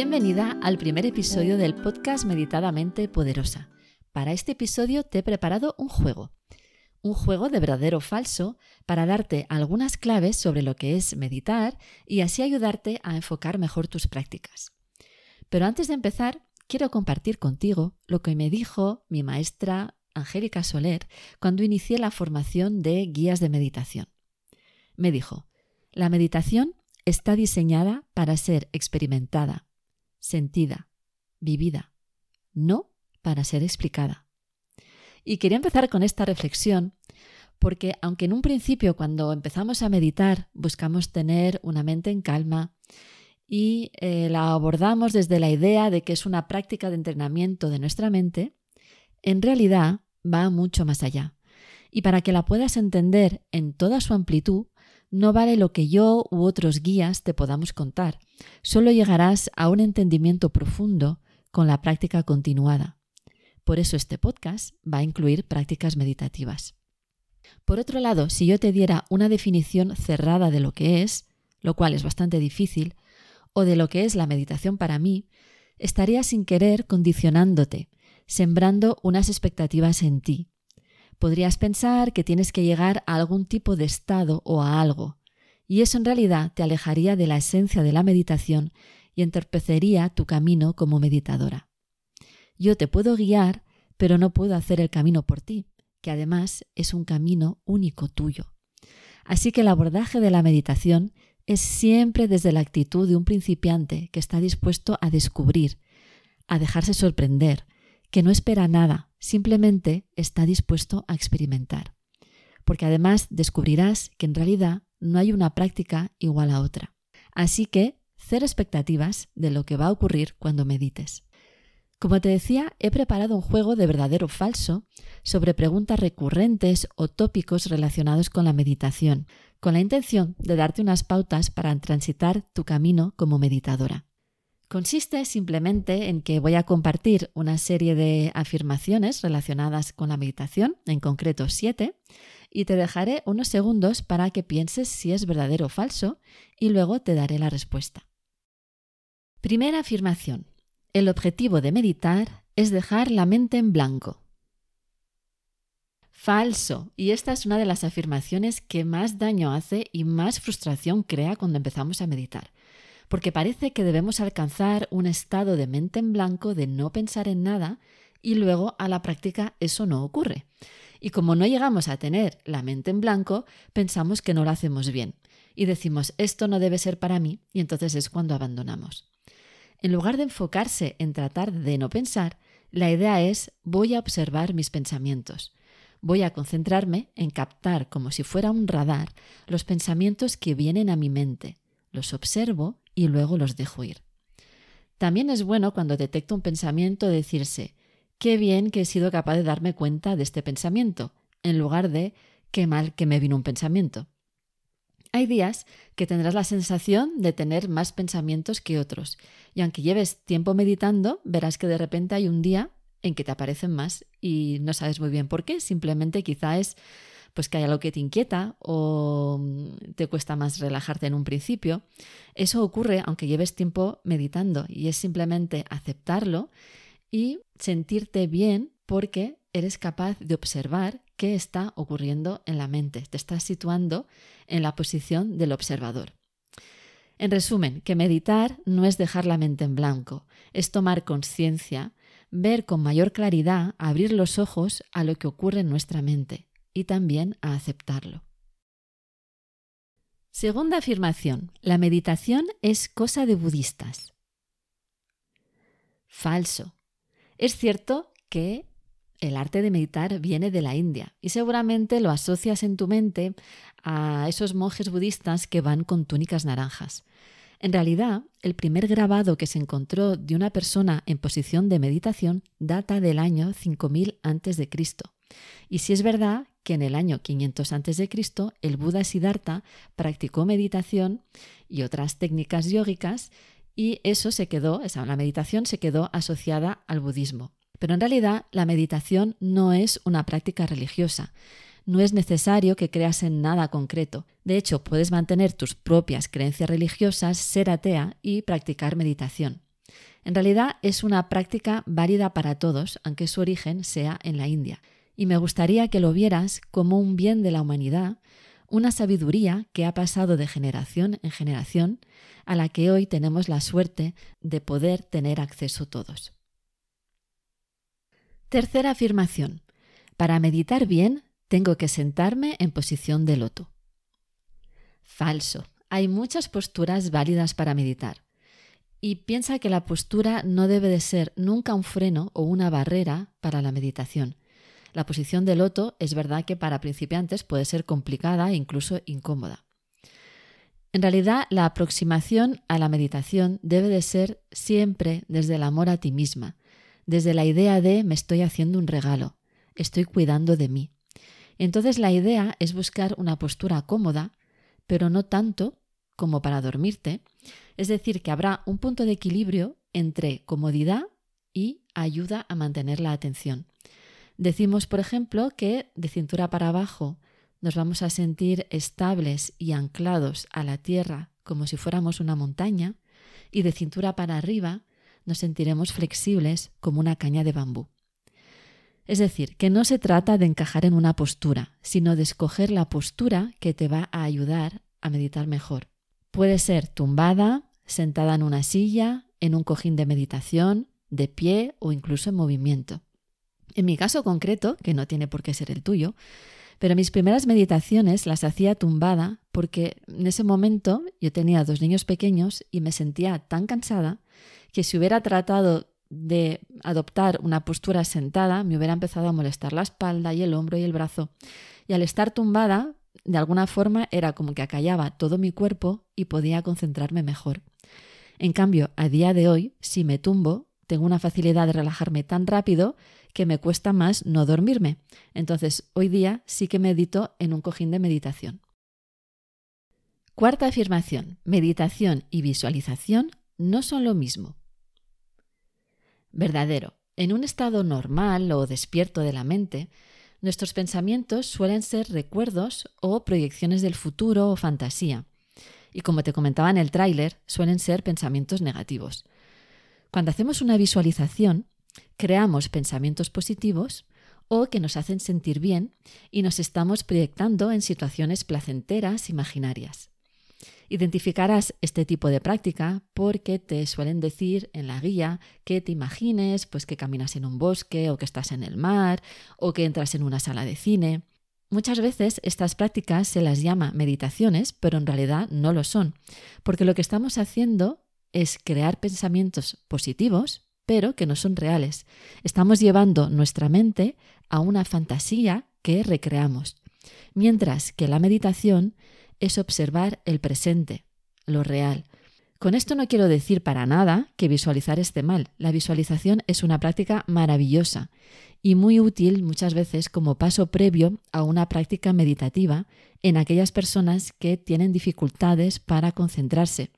Bienvenida al primer episodio del podcast Meditadamente Poderosa. Para este episodio te he preparado un juego. Un juego de verdadero falso para darte algunas claves sobre lo que es meditar y así ayudarte a enfocar mejor tus prácticas. Pero antes de empezar, quiero compartir contigo lo que me dijo mi maestra Angélica Soler cuando inicié la formación de guías de meditación. Me dijo, la meditación está diseñada para ser experimentada, sentida, vivida, no para ser explicada. Y quería empezar con esta reflexión porque aunque en un principio cuando empezamos a meditar buscamos tener una mente en calma y eh, la abordamos desde la idea de que es una práctica de entrenamiento de nuestra mente, en realidad va mucho más allá. Y para que la puedas entender en toda su amplitud, no vale lo que yo u otros guías te podamos contar. Solo llegarás a un entendimiento profundo con la práctica continuada. Por eso este podcast va a incluir prácticas meditativas. Por otro lado, si yo te diera una definición cerrada de lo que es, lo cual es bastante difícil, o de lo que es la meditación para mí, estaría sin querer condicionándote, sembrando unas expectativas en ti, podrías pensar que tienes que llegar a algún tipo de estado o a algo, y eso en realidad te alejaría de la esencia de la meditación y entorpecería tu camino como meditadora. Yo te puedo guiar, pero no puedo hacer el camino por ti, que además es un camino único tuyo. Así que el abordaje de la meditación es siempre desde la actitud de un principiante que está dispuesto a descubrir, a dejarse sorprender, que no espera nada, simplemente está dispuesto a experimentar. Porque además descubrirás que en realidad no hay una práctica igual a otra. Así que, cero expectativas de lo que va a ocurrir cuando medites. Como te decía, he preparado un juego de verdadero o falso sobre preguntas recurrentes o tópicos relacionados con la meditación, con la intención de darte unas pautas para transitar tu camino como meditadora. Consiste simplemente en que voy a compartir una serie de afirmaciones relacionadas con la meditación, en concreto siete, y te dejaré unos segundos para que pienses si es verdadero o falso y luego te daré la respuesta. Primera afirmación. El objetivo de meditar es dejar la mente en blanco. Falso. Y esta es una de las afirmaciones que más daño hace y más frustración crea cuando empezamos a meditar porque parece que debemos alcanzar un estado de mente en blanco, de no pensar en nada, y luego a la práctica eso no ocurre. Y como no llegamos a tener la mente en blanco, pensamos que no lo hacemos bien. Y decimos, esto no debe ser para mí, y entonces es cuando abandonamos. En lugar de enfocarse en tratar de no pensar, la idea es voy a observar mis pensamientos. Voy a concentrarme en captar como si fuera un radar los pensamientos que vienen a mi mente. Los observo y luego los dejo ir. También es bueno cuando detecto un pensamiento decirse, qué bien que he sido capaz de darme cuenta de este pensamiento, en lugar de qué mal que me vino un pensamiento. Hay días que tendrás la sensación de tener más pensamientos que otros, y aunque lleves tiempo meditando, verás que de repente hay un día en que te aparecen más y no sabes muy bien por qué, simplemente quizá es pues que hay algo que te inquieta o mm, te cuesta más relajarte en un principio. Eso ocurre aunque lleves tiempo meditando y es simplemente aceptarlo y sentirte bien porque eres capaz de observar qué está ocurriendo en la mente. Te estás situando en la posición del observador. En resumen, que meditar no es dejar la mente en blanco, es tomar conciencia, ver con mayor claridad, abrir los ojos a lo que ocurre en nuestra mente y también a aceptarlo. Segunda afirmación. La meditación es cosa de budistas. Falso. Es cierto que el arte de meditar viene de la India y seguramente lo asocias en tu mente a esos monjes budistas que van con túnicas naranjas. En realidad, el primer grabado que se encontró de una persona en posición de meditación data del año 5000 a.C. Y si es verdad que en el año 500 a.C. el Buda Siddhartha practicó meditación y otras técnicas yógicas y eso se quedó, esa, la meditación se quedó asociada al budismo. Pero en realidad la meditación no es una práctica religiosa. No es necesario que creas en nada concreto. De hecho, puedes mantener tus propias creencias religiosas, ser atea y practicar meditación. En realidad es una práctica válida para todos, aunque su origen sea en la India. Y me gustaría que lo vieras como un bien de la humanidad, una sabiduría que ha pasado de generación en generación, a la que hoy tenemos la suerte de poder tener acceso todos. Tercera afirmación. Para meditar bien, tengo que sentarme en posición de loto. Falso. Hay muchas posturas válidas para meditar. Y piensa que la postura no debe de ser nunca un freno o una barrera para la meditación. La posición de loto es verdad que para principiantes puede ser complicada e incluso incómoda. En realidad, la aproximación a la meditación debe de ser siempre desde el amor a ti misma, desde la idea de me estoy haciendo un regalo, estoy cuidando de mí. Entonces la idea es buscar una postura cómoda, pero no tanto como para dormirte, es decir, que habrá un punto de equilibrio entre comodidad y ayuda a mantener la atención. Decimos, por ejemplo, que de cintura para abajo nos vamos a sentir estables y anclados a la tierra como si fuéramos una montaña, y de cintura para arriba nos sentiremos flexibles como una caña de bambú. Es decir, que no se trata de encajar en una postura, sino de escoger la postura que te va a ayudar a meditar mejor. Puede ser tumbada, sentada en una silla, en un cojín de meditación, de pie o incluso en movimiento. En mi caso concreto, que no tiene por qué ser el tuyo, pero mis primeras meditaciones las hacía tumbada porque en ese momento yo tenía dos niños pequeños y me sentía tan cansada que si hubiera tratado de adoptar una postura sentada me hubiera empezado a molestar la espalda y el hombro y el brazo. Y al estar tumbada, de alguna forma era como que acallaba todo mi cuerpo y podía concentrarme mejor. En cambio, a día de hoy, si me tumbo, tengo una facilidad de relajarme tan rápido que me cuesta más no dormirme. Entonces, hoy día sí que medito en un cojín de meditación. Cuarta afirmación. Meditación y visualización no son lo mismo. Verdadero. En un estado normal o despierto de la mente, nuestros pensamientos suelen ser recuerdos o proyecciones del futuro o fantasía. Y como te comentaba en el tráiler, suelen ser pensamientos negativos. Cuando hacemos una visualización, creamos pensamientos positivos o que nos hacen sentir bien y nos estamos proyectando en situaciones placenteras imaginarias. Identificarás este tipo de práctica porque te suelen decir en la guía que te imagines pues que caminas en un bosque o que estás en el mar o que entras en una sala de cine. Muchas veces estas prácticas se las llama meditaciones, pero en realidad no lo son, porque lo que estamos haciendo es crear pensamientos positivos, pero que no son reales. Estamos llevando nuestra mente a una fantasía que recreamos, mientras que la meditación es observar el presente, lo real. Con esto no quiero decir para nada que visualizar esté mal. La visualización es una práctica maravillosa y muy útil muchas veces como paso previo a una práctica meditativa en aquellas personas que tienen dificultades para concentrarse.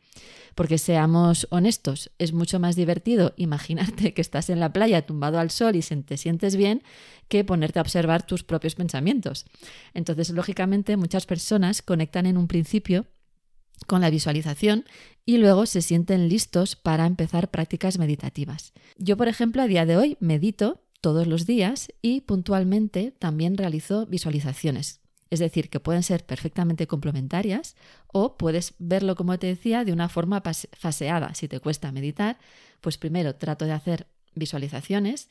Porque seamos honestos, es mucho más divertido imaginarte que estás en la playa tumbado al sol y te sientes bien que ponerte a observar tus propios pensamientos. Entonces, lógicamente, muchas personas conectan en un principio con la visualización y luego se sienten listos para empezar prácticas meditativas. Yo, por ejemplo, a día de hoy medito todos los días y puntualmente también realizo visualizaciones. Es decir, que pueden ser perfectamente complementarias o puedes verlo, como te decía, de una forma faseada. Si te cuesta meditar, pues primero trato de hacer visualizaciones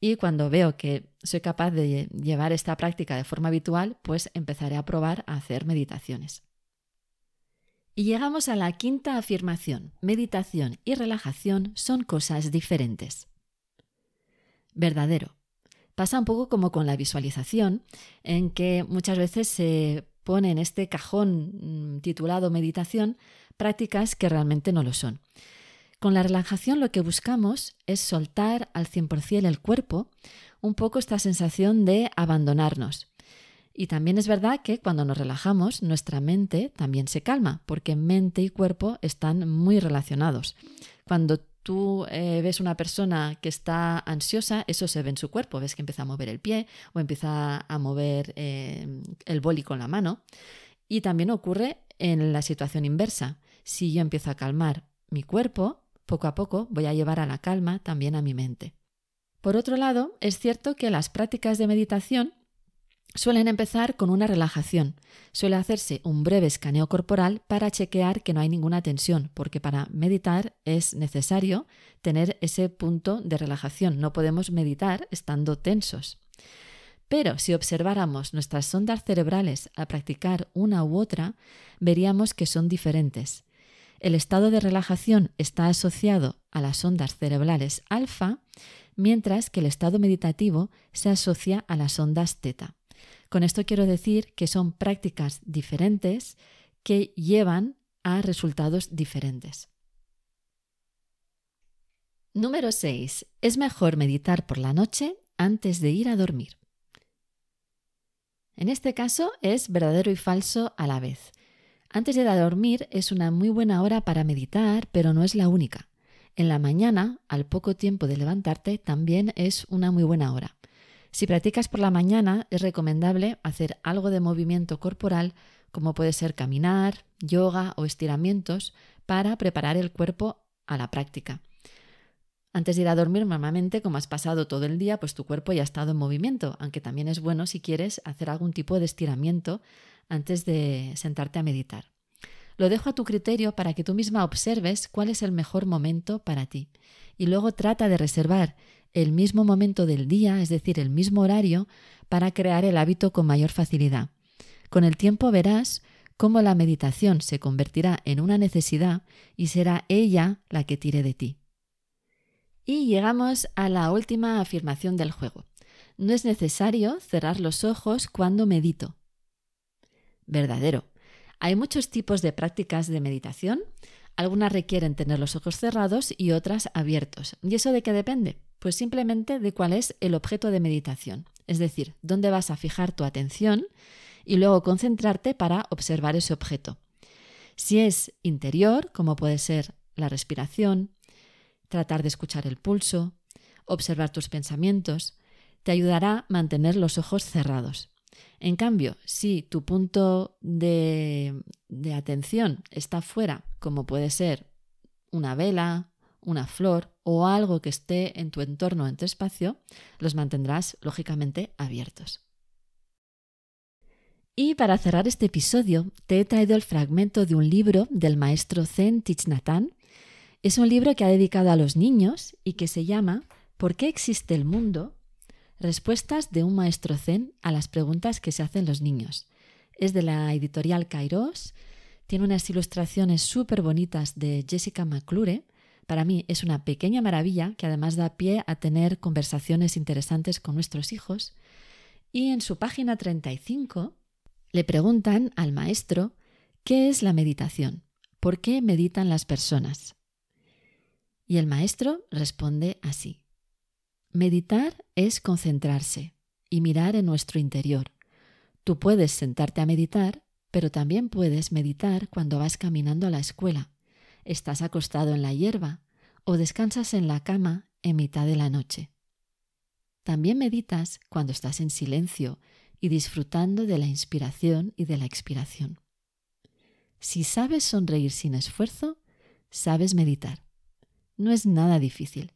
y cuando veo que soy capaz de llevar esta práctica de forma habitual, pues empezaré a probar a hacer meditaciones. Y llegamos a la quinta afirmación. Meditación y relajación son cosas diferentes. Verdadero. Pasa un poco como con la visualización, en que muchas veces se pone en este cajón mm, titulado meditación prácticas que realmente no lo son. Con la relajación lo que buscamos es soltar al 100% el cuerpo, un poco esta sensación de abandonarnos. Y también es verdad que cuando nos relajamos, nuestra mente también se calma, porque mente y cuerpo están muy relacionados. Cuando tú eh, ves una persona que está ansiosa, eso se ve en su cuerpo, ves que empieza a mover el pie o empieza a mover eh, el boli con la mano. Y también ocurre en la situación inversa. Si yo empiezo a calmar mi cuerpo, poco a poco voy a llevar a la calma también a mi mente. Por otro lado, es cierto que las prácticas de meditación suelen empezar con una relajación. Suele hacerse un breve escaneo corporal para chequear que no hay ninguna tensión, porque para meditar es necesario tener ese punto de relajación. No podemos meditar estando tensos. Pero si observáramos nuestras ondas cerebrales al practicar una u otra, veríamos que son diferentes. El estado de relajación está asociado a las ondas cerebrales alfa, mientras que el estado meditativo se asocia a las ondas teta. Con esto quiero decir que son prácticas diferentes que llevan a resultados diferentes. Número 6. Es mejor meditar por la noche antes de ir a dormir. En este caso es verdadero y falso a la vez. Antes de ir a dormir es una muy buena hora para meditar, pero no es la única. En la mañana, al poco tiempo de levantarte, también es una muy buena hora. Si practicas por la mañana, es recomendable hacer algo de movimiento corporal, como puede ser caminar, yoga o estiramientos, para preparar el cuerpo a la práctica. Antes de ir a dormir, normalmente, como has pasado todo el día, pues tu cuerpo ya ha estado en movimiento, aunque también es bueno si quieres hacer algún tipo de estiramiento antes de sentarte a meditar. Lo dejo a tu criterio para que tú misma observes cuál es el mejor momento para ti. Y luego trata de reservar el mismo momento del día, es decir, el mismo horario, para crear el hábito con mayor facilidad. Con el tiempo verás cómo la meditación se convertirá en una necesidad y será ella la que tire de ti. Y llegamos a la última afirmación del juego. No es necesario cerrar los ojos cuando medito. Verdadero. Hay muchos tipos de prácticas de meditación. Algunas requieren tener los ojos cerrados y otras abiertos. ¿Y eso de qué depende? Pues simplemente de cuál es el objeto de meditación, es decir, dónde vas a fijar tu atención y luego concentrarte para observar ese objeto. Si es interior, como puede ser la respiración, tratar de escuchar el pulso, observar tus pensamientos, te ayudará a mantener los ojos cerrados. En cambio, si tu punto de, de atención está fuera, como puede ser una vela, una flor o algo que esté en tu entorno, en tu espacio, los mantendrás lógicamente abiertos. Y para cerrar este episodio, te he traído el fragmento de un libro del maestro Zen Thich Es un libro que ha dedicado a los niños y que se llama ¿Por qué existe el mundo? Respuestas de un maestro Zen a las preguntas que se hacen los niños. Es de la editorial Kairos, tiene unas ilustraciones súper bonitas de Jessica McClure para mí es una pequeña maravilla que además da pie a tener conversaciones interesantes con nuestros hijos. Y en su página 35 le preguntan al maestro qué es la meditación, por qué meditan las personas. Y el maestro responde así. Meditar es concentrarse y mirar en nuestro interior. Tú puedes sentarte a meditar, pero también puedes meditar cuando vas caminando a la escuela estás acostado en la hierba o descansas en la cama en mitad de la noche. También meditas cuando estás en silencio y disfrutando de la inspiración y de la expiración. Si sabes sonreír sin esfuerzo, sabes meditar. No es nada difícil.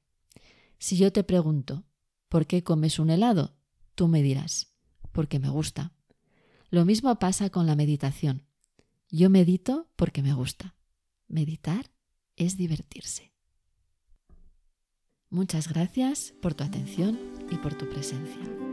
Si yo te pregunto, ¿por qué comes un helado? Tú me dirás, porque me gusta. Lo mismo pasa con la meditación. Yo medito porque me gusta. Meditar es divertirse. Muchas gracias por tu atención y por tu presencia.